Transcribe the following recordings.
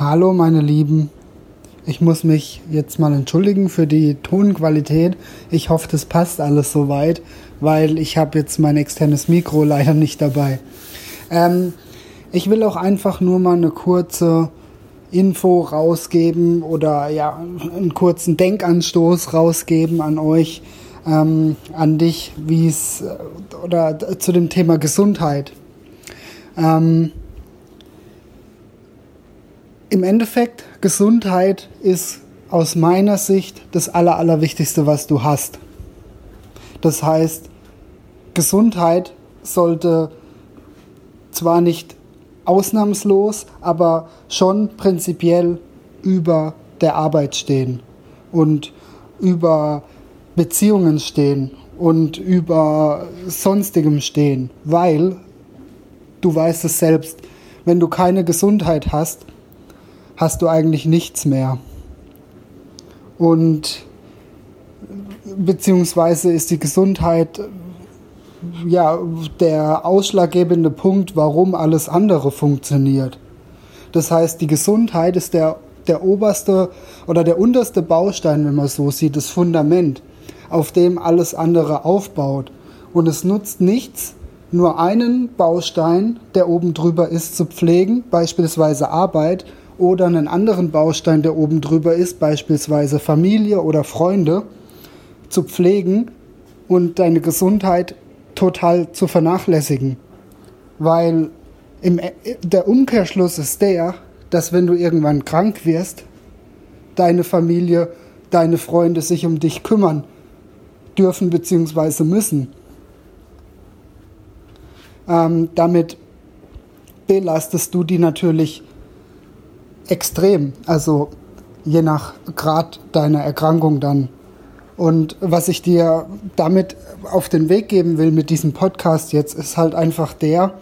Hallo meine Lieben, ich muss mich jetzt mal entschuldigen für die Tonqualität. Ich hoffe, das passt alles soweit, weil ich habe jetzt mein externes Mikro leider nicht dabei. Ähm, ich will auch einfach nur mal eine kurze Info rausgeben oder ja, einen kurzen Denkanstoß rausgeben an euch, ähm, an dich, wie es oder zu dem Thema Gesundheit. Ähm, im Endeffekt, Gesundheit ist aus meiner Sicht das Aller, Allerwichtigste, was du hast. Das heißt, Gesundheit sollte zwar nicht ausnahmslos, aber schon prinzipiell über der Arbeit stehen und über Beziehungen stehen und über sonstigem stehen, weil du weißt es selbst, wenn du keine Gesundheit hast, hast du eigentlich nichts mehr. Und beziehungsweise ist die Gesundheit ja der ausschlaggebende Punkt, warum alles andere funktioniert. Das heißt, die Gesundheit ist der, der oberste oder der unterste Baustein, wenn man so sieht, das Fundament, auf dem alles andere aufbaut. Und es nutzt nichts, nur einen Baustein, der oben drüber ist, zu pflegen, beispielsweise Arbeit, oder einen anderen Baustein, der oben drüber ist, beispielsweise Familie oder Freunde, zu pflegen und deine Gesundheit total zu vernachlässigen. Weil im, der Umkehrschluss ist der, dass wenn du irgendwann krank wirst, deine Familie, deine Freunde sich um dich kümmern dürfen bzw. müssen. Ähm, damit belastest du die natürlich extrem, also je nach Grad deiner Erkrankung dann. Und was ich dir damit auf den Weg geben will mit diesem Podcast jetzt, ist halt einfach der,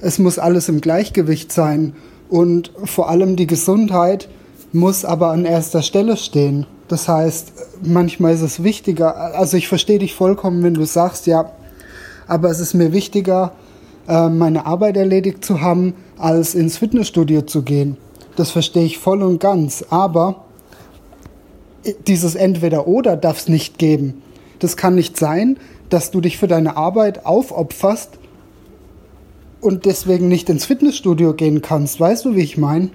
es muss alles im Gleichgewicht sein und vor allem die Gesundheit muss aber an erster Stelle stehen. Das heißt, manchmal ist es wichtiger, also ich verstehe dich vollkommen, wenn du sagst, ja, aber es ist mir wichtiger, äh, meine Arbeit erledigt zu haben, als ins Fitnessstudio zu gehen. Das verstehe ich voll und ganz. Aber dieses Entweder-Oder darf es nicht geben. Das kann nicht sein, dass du dich für deine Arbeit aufopferst und deswegen nicht ins Fitnessstudio gehen kannst. Weißt du, wie ich meine?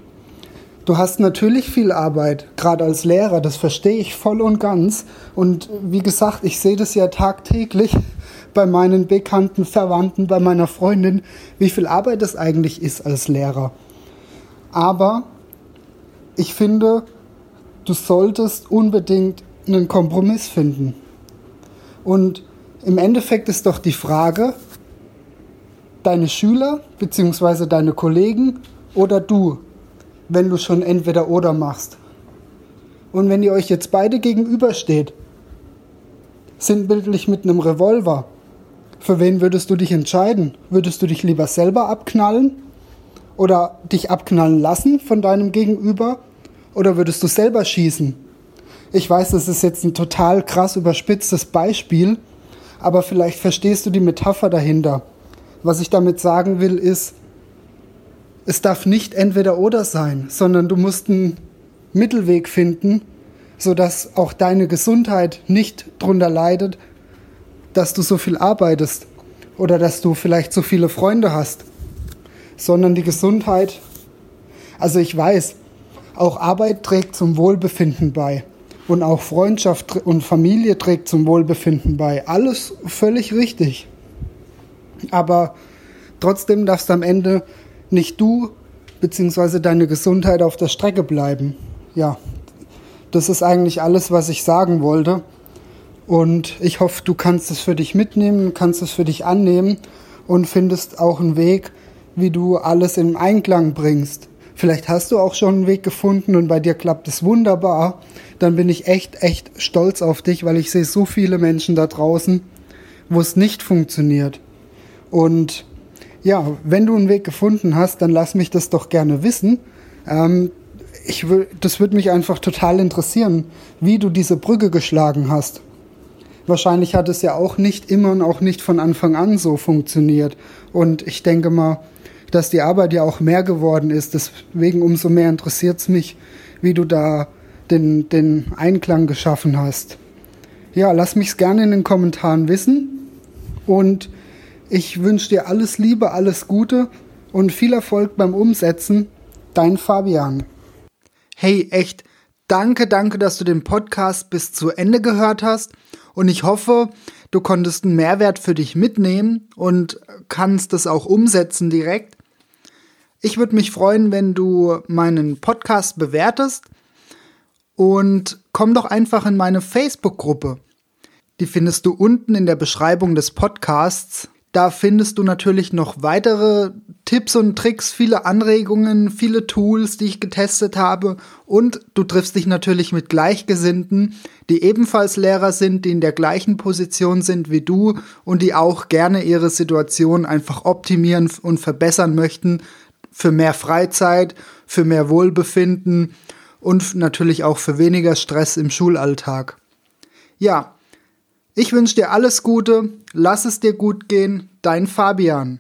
Du hast natürlich viel Arbeit, gerade als Lehrer, das verstehe ich voll und ganz. Und wie gesagt, ich sehe das ja tagtäglich bei meinen bekannten Verwandten, bei meiner Freundin, wie viel Arbeit es eigentlich ist als Lehrer. Aber ich finde, du solltest unbedingt einen Kompromiss finden. Und im Endeffekt ist doch die Frage, deine Schüler bzw. deine Kollegen oder du, wenn du schon entweder oder machst. Und wenn ihr euch jetzt beide gegenübersteht, sinnbildlich mit einem Revolver, für wen würdest du dich entscheiden? Würdest du dich lieber selber abknallen oder dich abknallen lassen von deinem Gegenüber? Oder würdest du selber schießen? Ich weiß, das ist jetzt ein total krass überspitztes Beispiel, aber vielleicht verstehst du die Metapher dahinter. Was ich damit sagen will, ist, es darf nicht entweder oder sein, sondern du musst einen Mittelweg finden, sodass auch deine Gesundheit nicht drunter leidet, dass du so viel arbeitest oder dass du vielleicht so viele Freunde hast sondern die Gesundheit. Also ich weiß, auch Arbeit trägt zum Wohlbefinden bei und auch Freundschaft und Familie trägt zum Wohlbefinden bei. Alles völlig richtig. Aber trotzdem darfst am Ende nicht du bzw. deine Gesundheit auf der Strecke bleiben. Ja, das ist eigentlich alles, was ich sagen wollte. Und ich hoffe, du kannst es für dich mitnehmen, kannst es für dich annehmen und findest auch einen Weg, wie du alles in Einklang bringst. Vielleicht hast du auch schon einen Weg gefunden und bei dir klappt es wunderbar. Dann bin ich echt, echt stolz auf dich, weil ich sehe so viele Menschen da draußen, wo es nicht funktioniert. Und ja, wenn du einen Weg gefunden hast, dann lass mich das doch gerne wissen. Ähm, ich will, das würde mich einfach total interessieren, wie du diese Brücke geschlagen hast. Wahrscheinlich hat es ja auch nicht immer und auch nicht von Anfang an so funktioniert. Und ich denke mal, dass die Arbeit ja auch mehr geworden ist. Deswegen umso mehr interessiert es mich, wie du da den, den Einklang geschaffen hast. Ja, lass mich gerne in den Kommentaren wissen. Und ich wünsche dir alles Liebe, alles Gute und viel Erfolg beim Umsetzen. Dein Fabian. Hey, echt, danke, danke, dass du den Podcast bis zu Ende gehört hast. Und ich hoffe, du konntest einen Mehrwert für dich mitnehmen und kannst es auch umsetzen direkt. Ich würde mich freuen, wenn du meinen Podcast bewertest und komm doch einfach in meine Facebook-Gruppe. Die findest du unten in der Beschreibung des Podcasts. Da findest du natürlich noch weitere Tipps und Tricks, viele Anregungen, viele Tools, die ich getestet habe. Und du triffst dich natürlich mit Gleichgesinnten, die ebenfalls Lehrer sind, die in der gleichen Position sind wie du und die auch gerne ihre Situation einfach optimieren und verbessern möchten für mehr Freizeit, für mehr Wohlbefinden und natürlich auch für weniger Stress im Schulalltag. Ja, ich wünsche dir alles Gute, lass es dir gut gehen, dein Fabian.